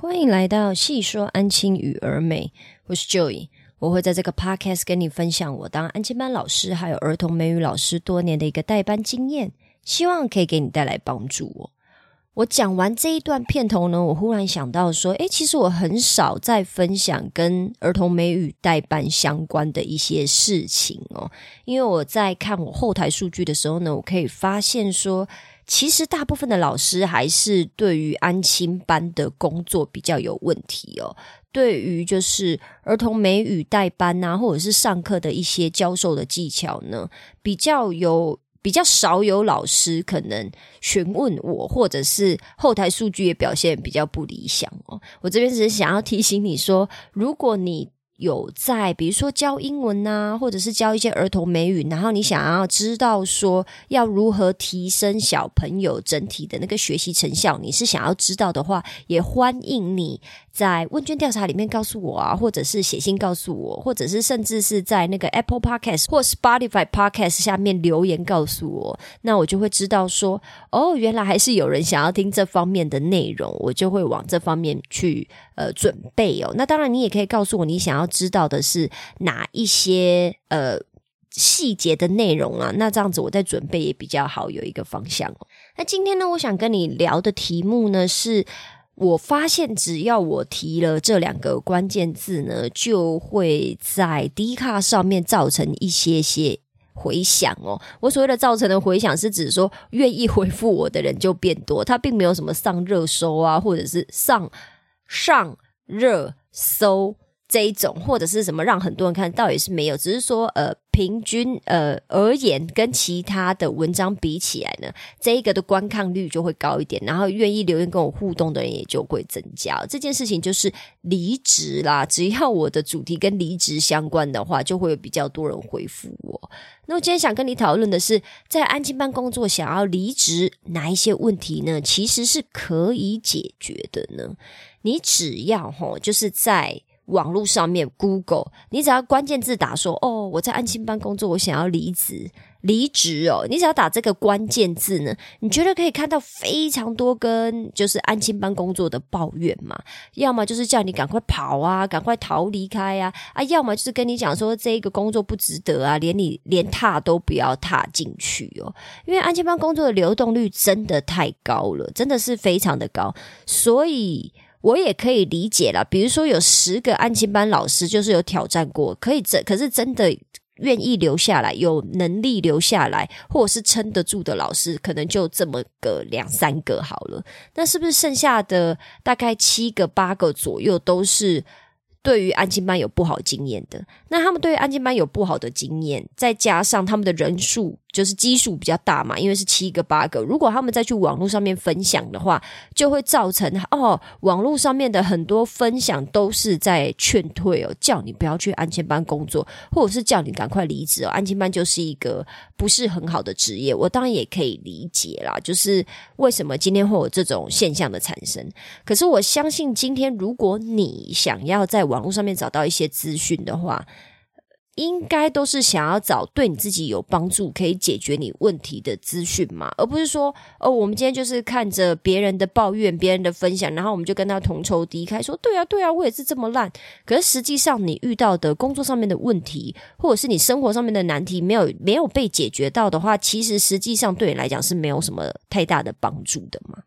欢迎来到细说安亲与儿美，我是 Joy，我会在这个 podcast 跟你分享我当安亲班老师还有儿童美语老师多年的一个代班经验，希望可以给你带来帮助哦。我讲完这一段片头呢，我忽然想到说，诶，其实我很少在分享跟儿童美语代班相关的一些事情哦，因为我在看我后台数据的时候呢，我可以发现说。其实大部分的老师还是对于安亲班的工作比较有问题哦。对于就是儿童美语代班啊，或者是上课的一些教授的技巧呢，比较有比较少有老师可能询问我，或者是后台数据也表现比较不理想哦。我这边只是想要提醒你说，如果你。有在，比如说教英文呐，或者是教一些儿童美语，然后你想要知道说要如何提升小朋友整体的那个学习成效，你是想要知道的话，也欢迎你在问卷调查里面告诉我啊，或者是写信告诉我，或者是甚至是在那个 Apple Podcast 或 Spotify Podcast 下面留言告诉我，那我就会知道说，哦，原来还是有人想要听这方面的内容，我就会往这方面去呃准备哦。那当然，你也可以告诉我你想要。知道的是哪一些呃细节的内容啊？那这样子我在准备也比较好，有一个方向哦。那今天呢，我想跟你聊的题目呢，是我发现只要我提了这两个关键字呢，就会在 D 卡上面造成一些些回响哦。我所谓的造成的回响，是指说愿意回复我的人就变多，它并没有什么上热搜啊，或者是上上热搜。这一种或者是什么让很多人看，到也是没有，只是说呃，平均呃而言，跟其他的文章比起来呢，这一个的观看率就会高一点，然后愿意留言跟我互动的人也就会增加。这件事情就是离职啦，只要我的主题跟离职相关的话，就会有比较多人回复我。那我今天想跟你讨论的是，在安静班工作想要离职，哪一些问题呢？其实是可以解决的呢？你只要吼，就是在。网络上面，Google，你只要关键字打说哦，我在安心班工作，我想要离职，离职哦，你只要打这个关键字呢，你觉得可以看到非常多跟就是安心班工作的抱怨嘛？要么就是叫你赶快跑啊，赶快逃离开啊，啊，要么就是跟你讲说这个工作不值得啊，连你连踏都不要踏进去哦，因为安心班工作的流动率真的太高了，真的是非常的高，所以。我也可以理解了，比如说有十个安亲班老师，就是有挑战过，可以真可是真的愿意留下来，有能力留下来，或者是撑得住的老师，可能就这么个两三个好了。那是不是剩下的大概七个八个左右都是？对于安静班有不好经验的，那他们对于安静班有不好的经验，再加上他们的人数就是基数比较大嘛，因为是七个八个，如果他们再去网络上面分享的话，就会造成哦，网络上面的很多分享都是在劝退哦，叫你不要去安静班工作，或者是叫你赶快离职哦。安静班就是一个不是很好的职业，我当然也可以理解啦，就是为什么今天会有这种现象的产生。可是我相信，今天如果你想要在网络上面找到一些资讯的话，应该都是想要找对你自己有帮助、可以解决你问题的资讯嘛，而不是说哦，我们今天就是看着别人的抱怨、别人的分享，然后我们就跟他同仇敌忾，说对啊，对啊，我也是这么烂。可是实际上，你遇到的工作上面的问题，或者是你生活上面的难题，没有没有被解决到的话，其实实际上对你来讲是没有什么太大的帮助的嘛。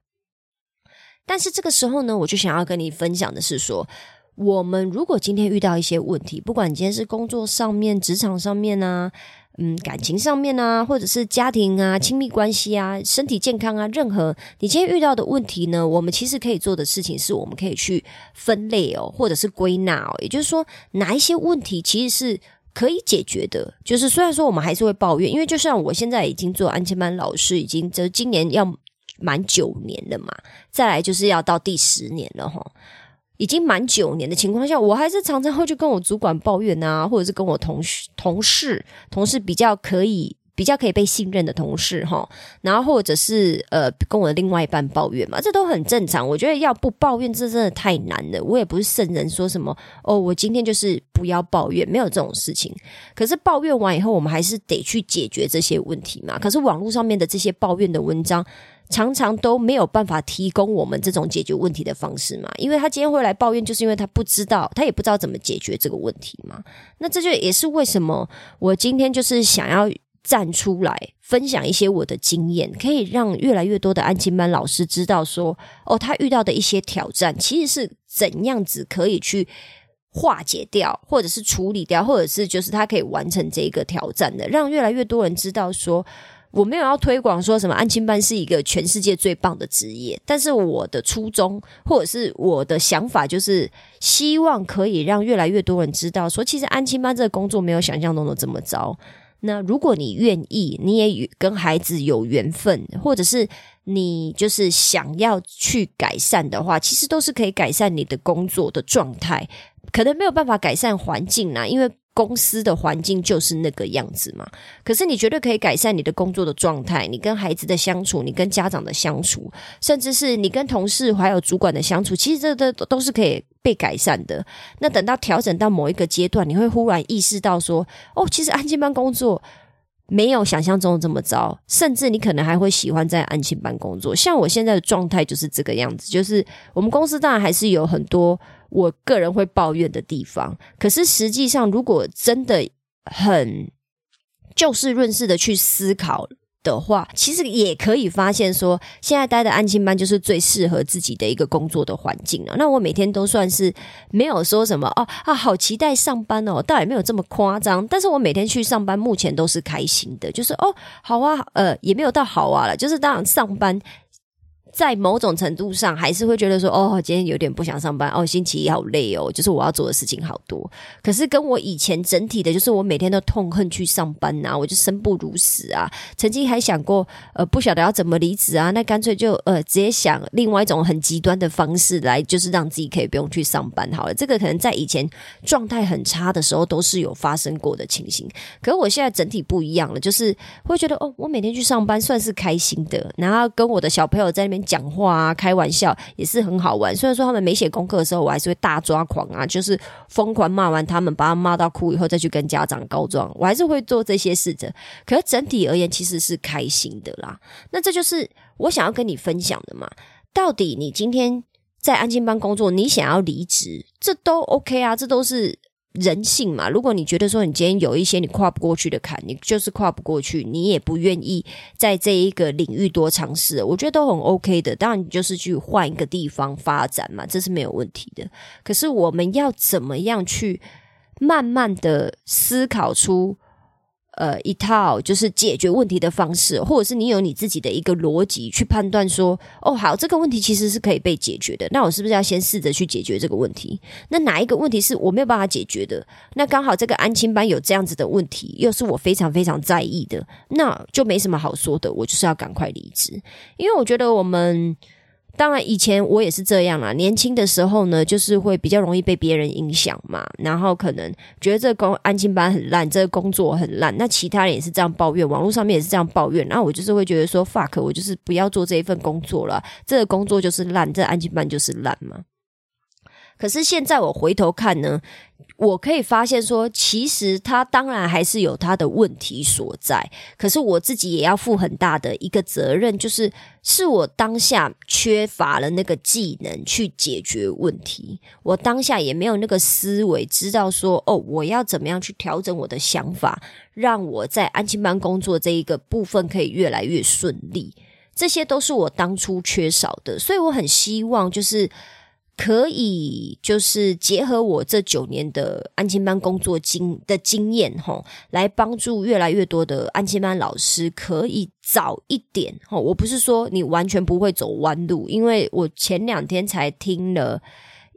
但是这个时候呢，我就想要跟你分享的是说。我们如果今天遇到一些问题，不管你今天是工作上面、职场上面啊，嗯，感情上面啊，或者是家庭啊、亲密关系啊、身体健康啊，任何你今天遇到的问题呢，我们其实可以做的事情是，我们可以去分类哦，或者是归纳哦。也就是说，哪一些问题其实是可以解决的。就是虽然说我们还是会抱怨，因为就像我现在已经做安全班老师，已经这今年要满九年了嘛，再来就是要到第十年了哈。已经满九年的情况下，我还是常常会去跟我主管抱怨啊，或者是跟我同事、同事、同事比较可以、比较可以被信任的同事哈，然后或者是呃跟我的另外一半抱怨嘛，这都很正常。我觉得要不抱怨，这真的太难了。我也不是圣人，说什么哦，我今天就是不要抱怨，没有这种事情。可是抱怨完以后，我们还是得去解决这些问题嘛。可是网络上面的这些抱怨的文章。常常都没有办法提供我们这种解决问题的方式嘛？因为他今天会来抱怨，就是因为他不知道，他也不知道怎么解决这个问题嘛。那这就也是为什么我今天就是想要站出来分享一些我的经验，可以让越来越多的安亲班老师知道说，哦，他遇到的一些挑战，其实是怎样子可以去。化解掉，或者是处理掉，或者是就是他可以完成这个挑战的，让越来越多人知道说，我没有要推广说什么安亲班是一个全世界最棒的职业，但是我的初衷或者是我的想法就是希望可以让越来越多人知道说，其实安亲班这个工作没有想象中的这么糟。那如果你愿意，你也跟孩子有缘分，或者是你就是想要去改善的话，其实都是可以改善你的工作的状态。可能没有办法改善环境啦，因为公司的环境就是那个样子嘛。可是你绝对可以改善你的工作的状态，你跟孩子的相处，你跟家长的相处，甚至是你跟同事还有主管的相处，其实这都都是可以被改善的。那等到调整到某一个阶段，你会忽然意识到说，哦，其实安静班工作没有想象中这么糟，甚至你可能还会喜欢在安庆班工作。像我现在的状态就是这个样子，就是我们公司当然还是有很多。我个人会抱怨的地方，可是实际上，如果真的很就事论事的去思考的话，其实也可以发现说，现在待的安亲班就是最适合自己的一个工作的环境了。那我每天都算是没有说什么哦啊，好期待上班哦，倒也没有这么夸张。但是我每天去上班，目前都是开心的，就是哦，好啊，呃，也没有到好啊了，就是当然上班。在某种程度上，还是会觉得说，哦，今天有点不想上班，哦，星期一好累哦，就是我要做的事情好多。可是跟我以前整体的，就是我每天都痛恨去上班呐，我就生不如死啊。曾经还想过，呃，不晓得要怎么离职啊，那干脆就呃直接想另外一种很极端的方式来，就是让自己可以不用去上班好了。这个可能在以前状态很差的时候，都是有发生过的情形。可是我现在整体不一样了，就是会觉得，哦，我每天去上班算是开心的，然后跟我的小朋友在那边。讲话啊，开玩笑也是很好玩。虽然说他们没写功课的时候，我还是会大抓狂啊，就是疯狂骂完他们，把他骂到哭以后，再去跟家长告状，我还是会做这些事的。可是整体而言，其实是开心的啦。那这就是我想要跟你分享的嘛。到底你今天在安静班工作，你想要离职，这都 OK 啊，这都是。人性嘛，如果你觉得说你今天有一些你跨不过去的坎，你就是跨不过去，你也不愿意在这一个领域多尝试，我觉得都很 OK 的。当然，你就是去换一个地方发展嘛，这是没有问题的。可是我们要怎么样去慢慢的思考出？呃，一套就是解决问题的方式，或者是你有你自己的一个逻辑去判断说，哦，好，这个问题其实是可以被解决的。那我是不是要先试着去解决这个问题？那哪一个问题是我没有办法解决的？那刚好这个安亲班有这样子的问题，又是我非常非常在意的，那就没什么好说的。我就是要赶快离职，因为我觉得我们。当然，以前我也是这样啊。年轻的时候呢，就是会比较容易被别人影响嘛，然后可能觉得这个工安静班很烂，这个工作很烂。那其他人也是这样抱怨，网络上面也是这样抱怨。然后我就是会觉得说，fuck，我就是不要做这一份工作了。这个工作就是烂，这安静班就是烂嘛。可是现在我回头看呢。我可以发现说，其实他当然还是有他的问题所在，可是我自己也要负很大的一个责任，就是是我当下缺乏了那个技能去解决问题，我当下也没有那个思维，知道说哦，我要怎么样去调整我的想法，让我在安亲班工作这一个部分可以越来越顺利，这些都是我当初缺少的，所以我很希望就是。可以就是结合我这九年的安亲班工作经的经验，吼，来帮助越来越多的安亲班老师可以早一点，吼。我不是说你完全不会走弯路，因为我前两天才听了。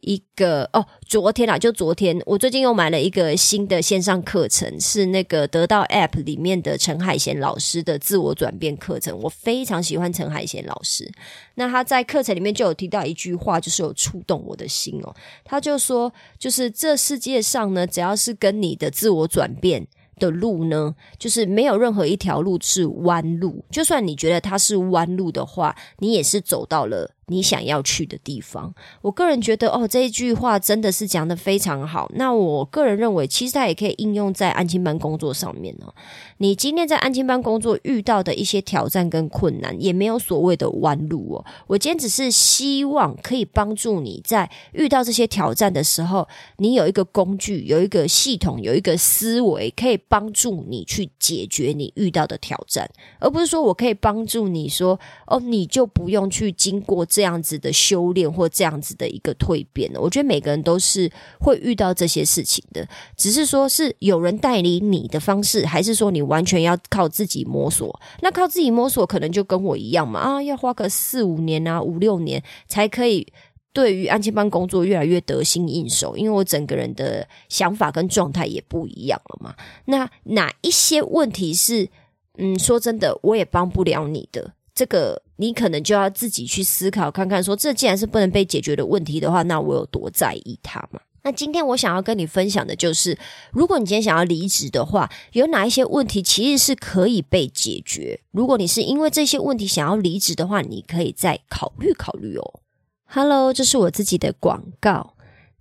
一个哦，昨天啊，就昨天，我最近又买了一个新的线上课程，是那个得到 App 里面的陈海贤老师的自我转变课程。我非常喜欢陈海贤老师，那他在课程里面就有提到一句话，就是有触动我的心哦。他就说，就是这世界上呢，只要是跟你的自我转变的路呢，就是没有任何一条路是弯路，就算你觉得它是弯路的话，你也是走到了。你想要去的地方，我个人觉得哦，这一句话真的是讲的非常好。那我个人认为，其实它也可以应用在安亲班工作上面哦。你今天在安亲班工作遇到的一些挑战跟困难，也没有所谓的弯路哦。我今天只是希望可以帮助你在遇到这些挑战的时候，你有一个工具，有一个系统，有一个思维，可以帮助你去解决你遇到的挑战，而不是说我可以帮助你说哦，你就不用去经过。这样子的修炼或这样子的一个蜕变呢？我觉得每个人都是会遇到这些事情的，只是说是有人带领你的方式，还是说你完全要靠自己摸索？那靠自己摸索，可能就跟我一样嘛啊，要花个四五年啊，五六年才可以对于安亲班工作越来越得心应手，因为我整个人的想法跟状态也不一样了嘛。那哪一些问题是嗯，说真的，我也帮不了你的。这个你可能就要自己去思考看看，说这既然是不能被解决的问题的话，那我有多在意它嘛？那今天我想要跟你分享的就是，如果你今天想要离职的话，有哪一些问题其实是可以被解决？如果你是因为这些问题想要离职的话，你可以再考虑考虑哦。Hello，这是我自己的广告。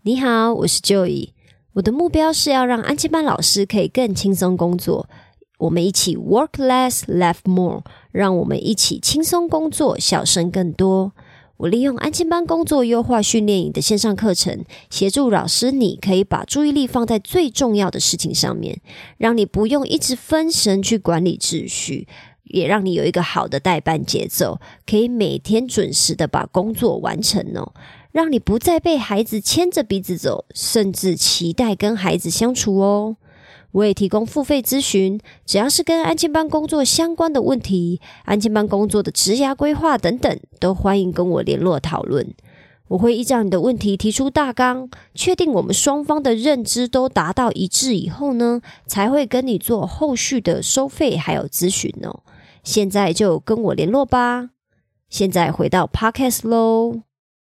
你好，我是 Joey。我的目标是要让安亲班老师可以更轻松工作。我们一起 work less, live more，让我们一起轻松工作，笑声更多。我利用安亲班工作优化训练营的线上课程，协助老师，你可以把注意力放在最重要的事情上面，让你不用一直分神去管理秩序，也让你有一个好的代班节奏，可以每天准时的把工作完成哦，让你不再被孩子牵着鼻子走，甚至期待跟孩子相处哦。我也提供付费咨询，只要是跟安亲班工作相关的问题，安亲班工作的职涯规划等等，都欢迎跟我联络讨论。我会依照你的问题提出大纲，确定我们双方的认知都达到一致以后呢，才会跟你做后续的收费还有咨询哦。现在就跟我联络吧。现在回到 Podcast 喽。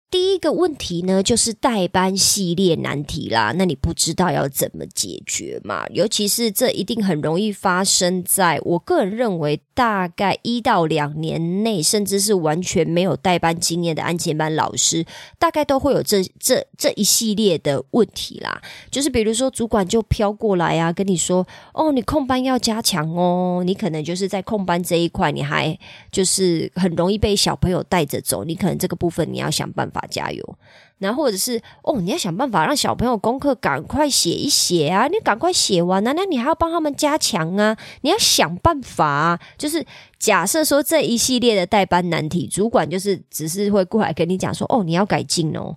第一个问题呢，就是代班系列难题啦。那你不知道要怎么解决嘛？尤其是这一定很容易发生在我个人认为，大概一到两年内，甚至是完全没有代班经验的安全班老师，大概都会有这这这一系列的问题啦。就是比如说，主管就飘过来啊，跟你说：“哦，你空班要加强哦。”你可能就是在空班这一块，你还就是很容易被小朋友带着走。你可能这个部分你要想办法。法加油，然后或者是哦，你要想办法让小朋友功课赶快写一写啊，你赶快写完啊，那你还要帮他们加强啊，你要想办法啊。就是假设说这一系列的代班难题，主管就是只是会过来跟你讲说，哦，你要改进哦。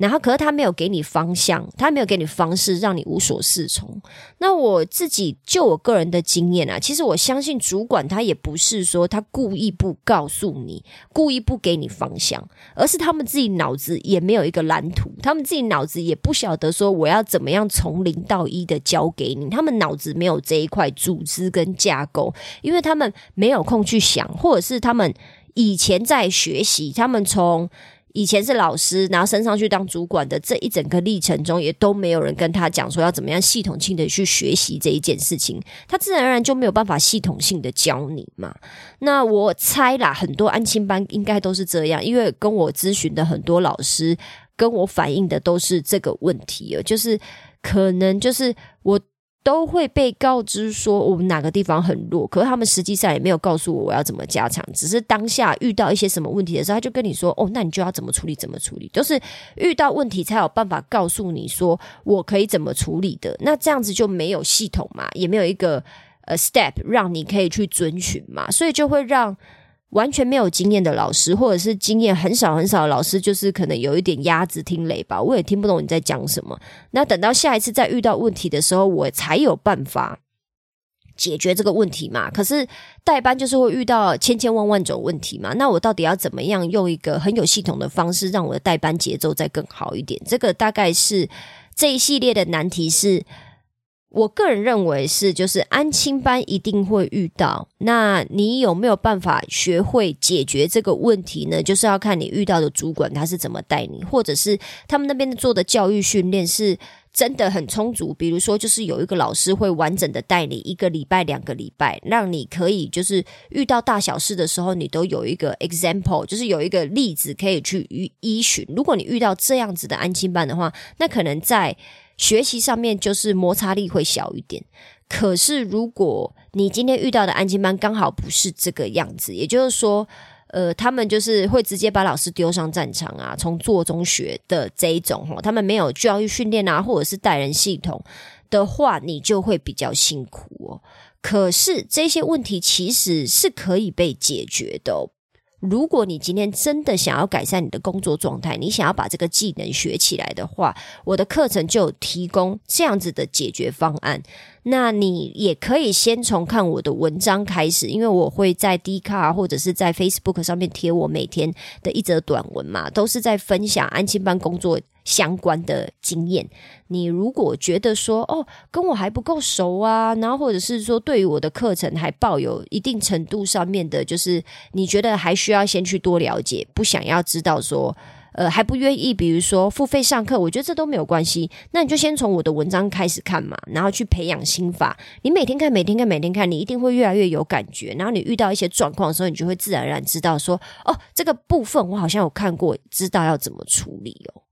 然后，可是他没有给你方向，他没有给你方式，让你无所适从。那我自己就我个人的经验啊，其实我相信主管他也不是说他故意不告诉你，故意不给你方向，而是他们自己脑子也没有一个蓝图，他们自己脑子也不晓得说我要怎么样从零到一的教给你，他们脑子没有这一块组织跟架构，因为他们没有空去想，或者是他们以前在学习，他们从。以前是老师，然后升上去当主管的这一整个历程中，也都没有人跟他讲说要怎么样系统性的去学习这一件事情，他自然而然就没有办法系统性的教你嘛。那我猜啦，很多安亲班应该都是这样，因为跟我咨询的很多老师跟我反映的都是这个问题哦，就是可能就是我。都会被告知说我们哪个地方很弱，可是他们实际上也没有告诉我我要怎么加强，只是当下遇到一些什么问题的时候，他就跟你说：“哦，那你就要怎么处理，怎么处理。”都是遇到问题才有办法告诉你说我可以怎么处理的。那这样子就没有系统嘛，也没有一个呃 step 让你可以去遵循嘛，所以就会让。完全没有经验的老师，或者是经验很少很少的老师，就是可能有一点鸭子听雷吧，我也听不懂你在讲什么。那等到下一次再遇到问题的时候，我才有办法解决这个问题嘛。可是代班就是会遇到千千万万种问题嘛。那我到底要怎么样用一个很有系统的方式，让我的代班节奏再更好一点？这个大概是这一系列的难题是。我个人认为是，就是安亲班一定会遇到。那你有没有办法学会解决这个问题呢？就是要看你遇到的主管他是怎么带你，或者是他们那边做的教育训练是真的很充足。比如说，就是有一个老师会完整的带你一个礼拜、两个礼拜，让你可以就是遇到大小事的时候，你都有一个 example，就是有一个例子可以去依依循。如果你遇到这样子的安亲班的话，那可能在。学习上面就是摩擦力会小一点，可是如果你今天遇到的安静班刚好不是这个样子，也就是说，呃，他们就是会直接把老师丢上战场啊，从做中学的这一种哈，他们没有教育训练啊，或者是带人系统的话，你就会比较辛苦哦。可是这些问题其实是可以被解决的。如果你今天真的想要改善你的工作状态，你想要把这个技能学起来的话，我的课程就提供这样子的解决方案。那你也可以先从看我的文章开始，因为我会在 d c a r 或者是在 Facebook 上面贴我每天的一则短文嘛，都是在分享安亲班工作相关的经验。你如果觉得说哦，跟我还不够熟啊，然后或者是说对于我的课程还抱有一定程度上面的，就是你觉得还需要先去多了解，不想要知道说。呃，还不愿意，比如说付费上课，我觉得这都没有关系。那你就先从我的文章开始看嘛，然后去培养心法。你每天看，每天看，每天看，你一定会越来越有感觉。然后你遇到一些状况的时候，你就会自然而然知道说，哦，这个部分我好像有看过，知道要怎么处理哦。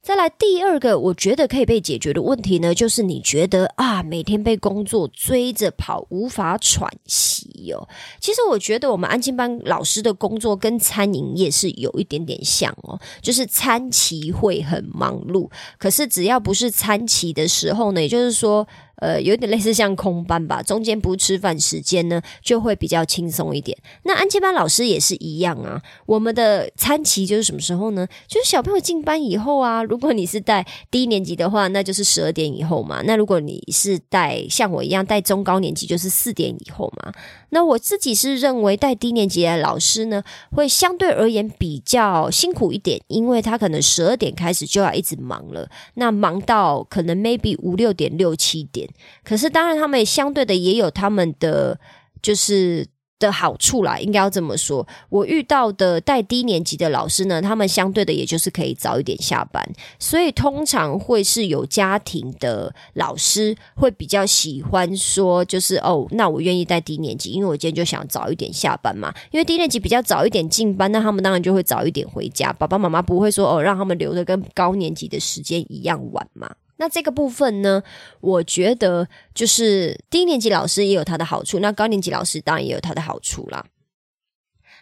再来第二个，我觉得可以被解决的问题呢，就是你觉得啊，每天被工作追着跑，无法喘息哦。其实我觉得我们安静班老师的工作跟餐饮业是有一点点像哦，就是餐期会很忙碌，可是只要不是餐期的时候呢，也就是说。呃，有点类似像空班吧，中间不吃饭时间呢，就会比较轻松一点。那安亲班老师也是一样啊。我们的餐期就是什么时候呢？就是小朋友进班以后啊。如果你是带低年级的话，那就是十二点以后嘛。那如果你是带像我一样带中高年级，就是四点以后嘛。那我自己是认为带低年级的老师呢，会相对而言比较辛苦一点，因为他可能十二点开始就要一直忙了，那忙到可能 maybe 五六点、六七点。可是当然，他们相对的也有他们的就是。的好处啦，应该要这么说。我遇到的带低年级的老师呢，他们相对的也就是可以早一点下班，所以通常会是有家庭的老师会比较喜欢说，就是哦，那我愿意带低年级，因为我今天就想早一点下班嘛。因为低年级比较早一点进班，那他们当然就会早一点回家，爸爸妈妈不会说哦，让他们留的跟高年级的时间一样晚嘛。那这个部分呢，我觉得就是低年级老师也有他的好处，那高年级老师当然也有他的好处啦。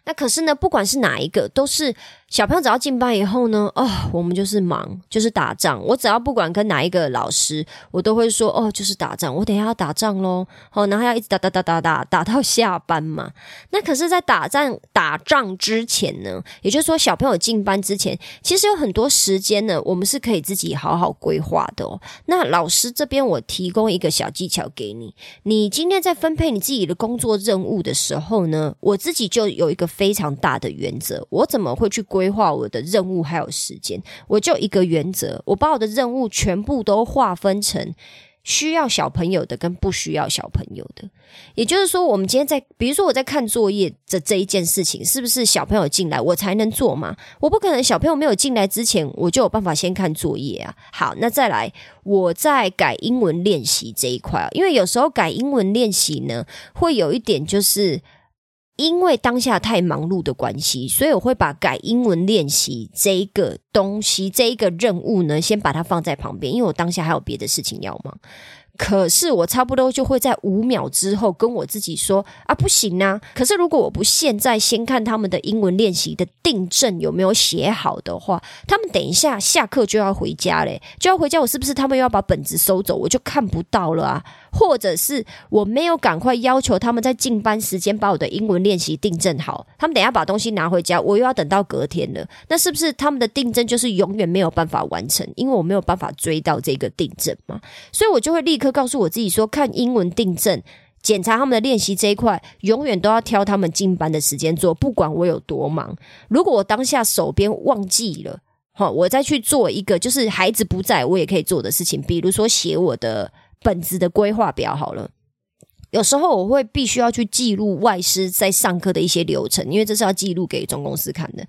那可是呢，不管是哪一个，都是。小朋友只要进班以后呢，哦，我们就是忙，就是打仗。我只要不管跟哪一个老师，我都会说，哦，就是打仗。我等下要打仗喽，哦，然后要一直打打打打打打到下班嘛。那可是，在打仗打仗之前呢，也就是说，小朋友进班之前，其实有很多时间呢，我们是可以自己好好规划的哦。那老师这边，我提供一个小技巧给你。你今天在分配你自己的工作任务的时候呢，我自己就有一个非常大的原则，我怎么会去？规划我的任务还有时间，我就一个原则，我把我的任务全部都划分成需要小朋友的跟不需要小朋友的。也就是说，我们今天在，比如说我在看作业的这一件事情，是不是小朋友进来我才能做嘛？我不可能小朋友没有进来之前，我就有办法先看作业啊。好，那再来，我在改英文练习这一块啊，因为有时候改英文练习呢，会有一点就是。因为当下太忙碌的关系，所以我会把改英文练习这一个东西、这一个任务呢，先把它放在旁边，因为我当下还有别的事情要忙。可是我差不多就会在五秒之后跟我自己说啊，不行啊！可是如果我不现在先看他们的英文练习的订正有没有写好的话，他们等一下下课就要回家嘞，就要回家，我是不是他们又要把本子收走，我就看不到了啊？或者是我没有赶快要求他们在进班时间把我的英文练习订正好，他们等下把东西拿回家，我又要等到隔天了，那是不是他们的订正就是永远没有办法完成？因为我没有办法追到这个订正嘛，所以我就会立刻。告诉我自己说，看英文订正、检查他们的练习这一块，永远都要挑他们进班的时间做，不管我有多忙。如果我当下手边忘记了，好，我再去做一个就是孩子不在我也可以做的事情，比如说写我的本子的规划表好了。有时候我会必须要去记录外师在上课的一些流程，因为这是要记录给总公司看的。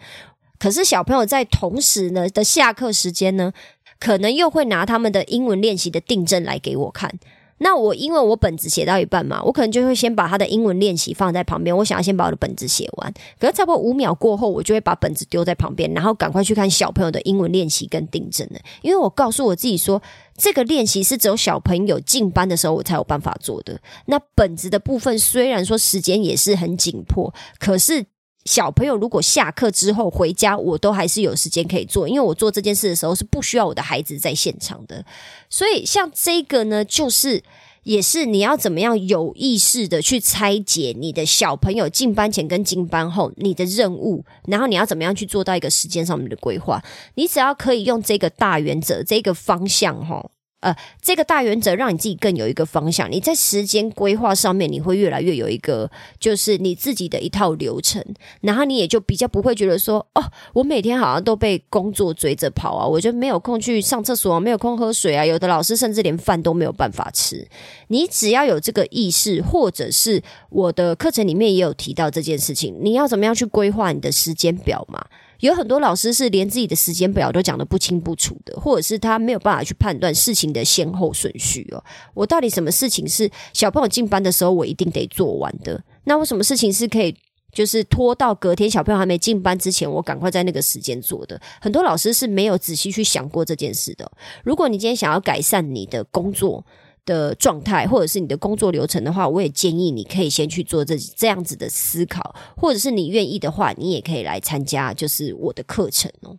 可是小朋友在同时呢的下课时间呢，可能又会拿他们的英文练习的订正来给我看。那我因为我本子写到一半嘛，我可能就会先把他的英文练习放在旁边，我想要先把我的本子写完。可是差不多五秒过后，我就会把本子丢在旁边，然后赶快去看小朋友的英文练习跟订正了。因为我告诉我自己说，这个练习是只有小朋友进班的时候我才有办法做的。那本子的部分虽然说时间也是很紧迫，可是。小朋友如果下课之后回家，我都还是有时间可以做，因为我做这件事的时候是不需要我的孩子在现场的。所以像这个呢，就是也是你要怎么样有意识的去拆解你的小朋友进班前跟进班后你的任务，然后你要怎么样去做到一个时间上面的规划。你只要可以用这个大原则、这个方向，哈。呃，这个大原则让你自己更有一个方向。你在时间规划上面，你会越来越有一个，就是你自己的一套流程。然后你也就比较不会觉得说，哦，我每天好像都被工作追着跑啊，我就没有空去上厕所，没有空喝水啊。有的老师甚至连饭都没有办法吃。你只要有这个意识，或者是我的课程里面也有提到这件事情，你要怎么样去规划你的时间表嘛？有很多老师是连自己的时间表都讲得不清不楚的，或者是他没有办法去判断事情的先后顺序哦。我到底什么事情是小朋友进班的时候我一定得做完的？那为什么事情是可以就是拖到隔天小朋友还没进班之前，我赶快在那个时间做的？很多老师是没有仔细去想过这件事的。如果你今天想要改善你的工作，的状态，或者是你的工作流程的话，我也建议你可以先去做这这样子的思考，或者是你愿意的话，你也可以来参加，就是我的课程哦。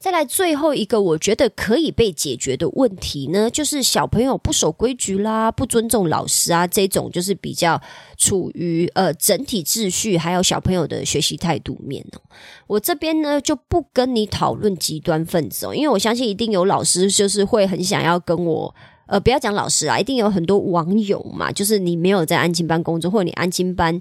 再来最后一个，我觉得可以被解决的问题呢，就是小朋友不守规矩啦，不尊重老师啊，这种就是比较处于呃整体秩序，还有小朋友的学习态度面哦。我这边呢就不跟你讨论极端分子哦，因为我相信一定有老师就是会很想要跟我。呃，不要讲老师啊，一定有很多网友嘛，就是你没有在安亲班工作，或者你安亲班。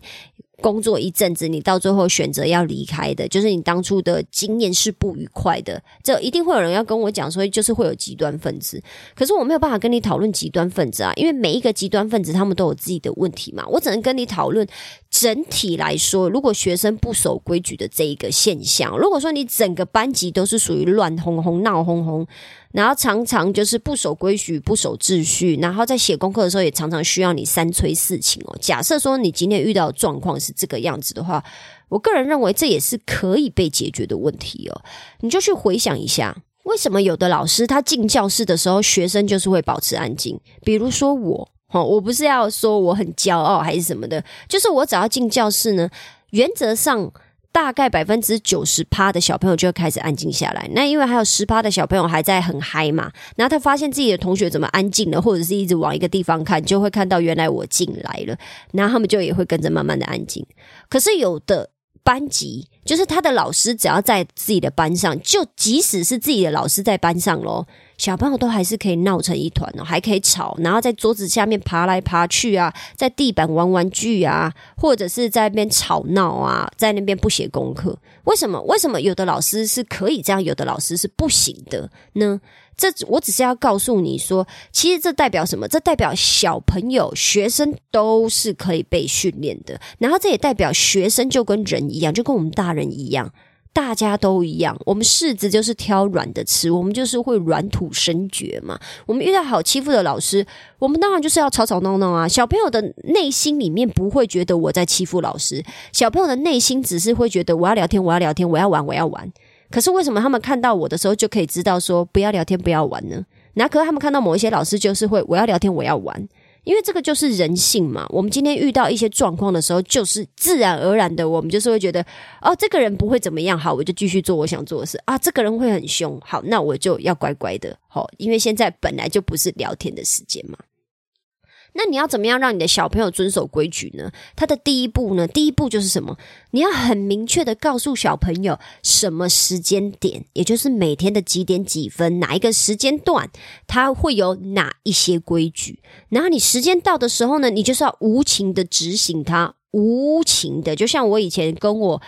工作一阵子，你到最后选择要离开的，就是你当初的经验是不愉快的。这一定会有人要跟我讲，所以就是会有极端分子。可是我没有办法跟你讨论极端分子啊，因为每一个极端分子他们都有自己的问题嘛。我只能跟你讨论整体来说，如果学生不守规矩的这一个现象，如果说你整个班级都是属于乱哄哄、闹哄哄，然后常常就是不守规矩、不守秩序，然后在写功课的时候也常常需要你三催四请哦。假设说你今天遇到状况是这个样子的话，我个人认为这也是可以被解决的问题哦。你就去回想一下，为什么有的老师他进教室的时候，学生就是会保持安静？比如说我，哈，我不是要说我很骄傲还是什么的，就是我只要进教室呢，原则上。大概百分之九十趴的小朋友就会开始安静下来。那因为还有十趴的小朋友还在很嗨嘛，然后他发现自己的同学怎么安静了，或者是一直往一个地方看，就会看到原来我进来了，然后他们就也会跟着慢慢的安静。可是有的班级，就是他的老师只要在自己的班上，就即使是自己的老师在班上喽。小朋友都还是可以闹成一团哦，还可以吵，然后在桌子下面爬来爬去啊，在地板玩玩具啊，或者是在那边吵闹啊，在那边不写功课。为什么？为什么有的老师是可以这样，有的老师是不行的呢？这我只是要告诉你说，其实这代表什么？这代表小朋友、学生都是可以被训练的，然后这也代表学生就跟人一样，就跟我们大人一样。大家都一样，我们柿子就是挑软的吃，我们就是会软土生绝嘛。我们遇到好欺负的老师，我们当然就是要吵吵闹闹啊。小朋友的内心里面不会觉得我在欺负老师，小朋友的内心只是会觉得我要聊天，我要聊天，我要玩，我要玩。可是为什么他们看到我的时候就可以知道说不要聊天，不要玩呢？那可是他们看到某一些老师就是会我要聊天，我要玩。因为这个就是人性嘛，我们今天遇到一些状况的时候，就是自然而然的，我们就是会觉得，哦，这个人不会怎么样，好，我就继续做我想做的事啊。这个人会很凶，好，那我就要乖乖的，好，因为现在本来就不是聊天的时间嘛。那你要怎么样让你的小朋友遵守规矩呢？他的第一步呢？第一步就是什么？你要很明确的告诉小朋友什么时间点，也就是每天的几点几分，哪一个时间段，他会有哪一些规矩。然后你时间到的时候呢，你就是要无情的执行它，无情的，就像我以前跟我。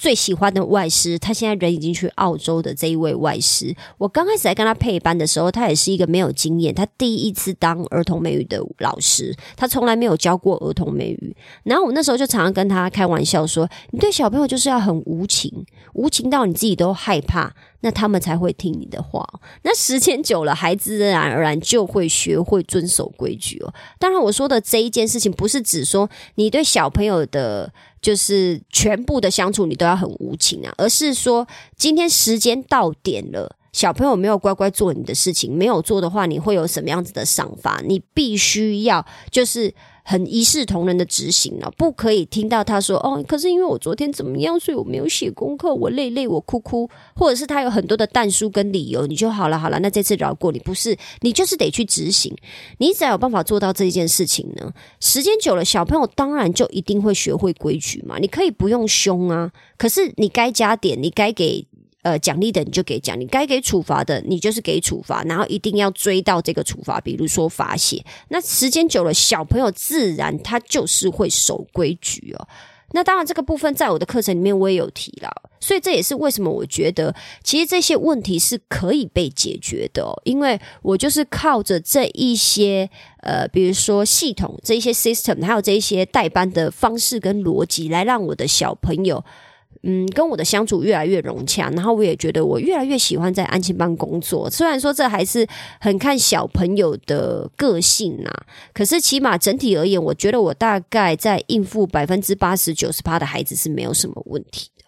最喜欢的外师，他现在人已经去澳洲的这一位外师，我刚开始在跟他配班的时候，他也是一个没有经验，他第一次当儿童美语的老师，他从来没有教过儿童美语。然后我那时候就常常跟他开玩笑说：“你对小朋友就是要很无情，无情到你自己都害怕，那他们才会听你的话。那时间久了，孩子自然而然就会学会遵守规矩哦。当然，我说的这一件事情，不是指说你对小朋友的。”就是全部的相处你都要很无情啊，而是说今天时间到点了，小朋友没有乖乖做你的事情，没有做的话，你会有什么样子的赏罚？你必须要就是。很一视同仁的执行了，不可以听到他说哦，可是因为我昨天怎么样，所以我没有写功课，我累累，我哭哭，或者是他有很多的淡书跟理由，你就好了好了，那这次饶过你，不是你就是得去执行，你只要有办法做到这一件事情呢，时间久了，小朋友当然就一定会学会规矩嘛，你可以不用凶啊，可是你该加点，你该给。呃，奖励的你就给奖励，该给处罚的你就是给处罚，然后一定要追到这个处罚，比如说罚写。那时间久了，小朋友自然他就是会守规矩哦。那当然，这个部分在我的课程里面我也有提了，所以这也是为什么我觉得其实这些问题是可以被解决的，因为我就是靠着这一些呃，比如说系统这一些 system，还有这一些代班的方式跟逻辑，来让我的小朋友。嗯，跟我的相处越来越融洽，然后我也觉得我越来越喜欢在安亲班工作。虽然说这还是很看小朋友的个性呐，可是起码整体而言，我觉得我大概在应付百分之八十九十八的孩子是没有什么问题的。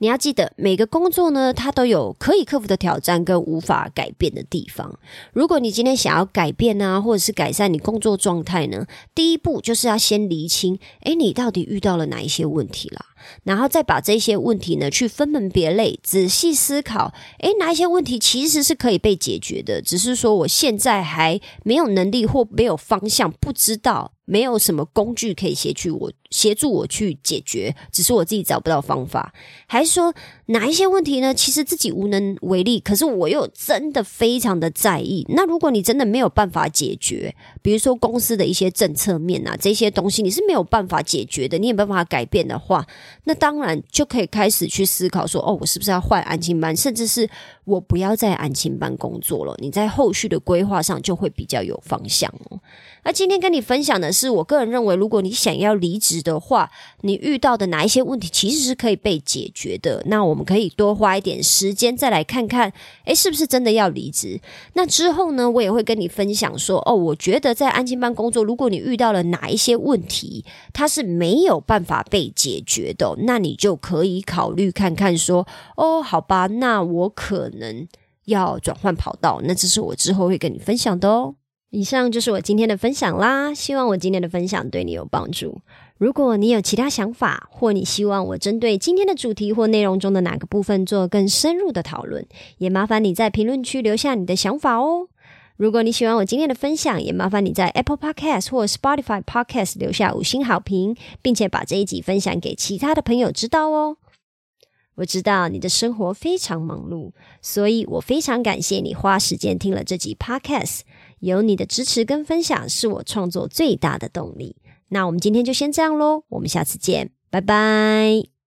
你要记得，每个工作呢，它都有可以克服的挑战跟无法改变的地方。如果你今天想要改变啊，或者是改善你工作状态呢，第一步就是要先厘清，诶，你到底遇到了哪一些问题啦？然后再把这些问题呢，去分门别类，仔细思考。诶，哪一些问题其实是可以被解决的？只是说我现在还没有能力或没有方向，不知道。没有什么工具可以协助我协助我去解决，只是我自己找不到方法，还是说哪一些问题呢？其实自己无能为力，可是我又真的非常的在意。那如果你真的没有办法解决，比如说公司的一些政策面啊，这些东西你是没有办法解决的，你也没办法改变的话，那当然就可以开始去思考说，哦，我是不是要换安静班，甚至是我不要在安亲班工作了？你在后续的规划上就会比较有方向哦。那今天跟你分享的是，我个人认为，如果你想要离职的话，你遇到的哪一些问题其实是可以被解决的。那我们可以多花一点时间，再来看看，诶，是不是真的要离职？那之后呢，我也会跟你分享说，哦，我觉得在安静班工作，如果你遇到了哪一些问题，它是没有办法被解决的，那你就可以考虑看看，说，哦，好吧，那我可能要转换跑道。那这是我之后会跟你分享的哦。以上就是我今天的分享啦，希望我今天的分享对你有帮助。如果你有其他想法，或你希望我针对今天的主题或内容中的哪个部分做更深入的讨论，也麻烦你在评论区留下你的想法哦。如果你喜欢我今天的分享，也麻烦你在 Apple Podcast 或 Spotify Podcast 留下五星好评，并且把这一集分享给其他的朋友知道哦。我知道你的生活非常忙碌，所以我非常感谢你花时间听了这集 Podcast。有你的支持跟分享，是我创作最大的动力。那我们今天就先这样喽，我们下次见，拜拜。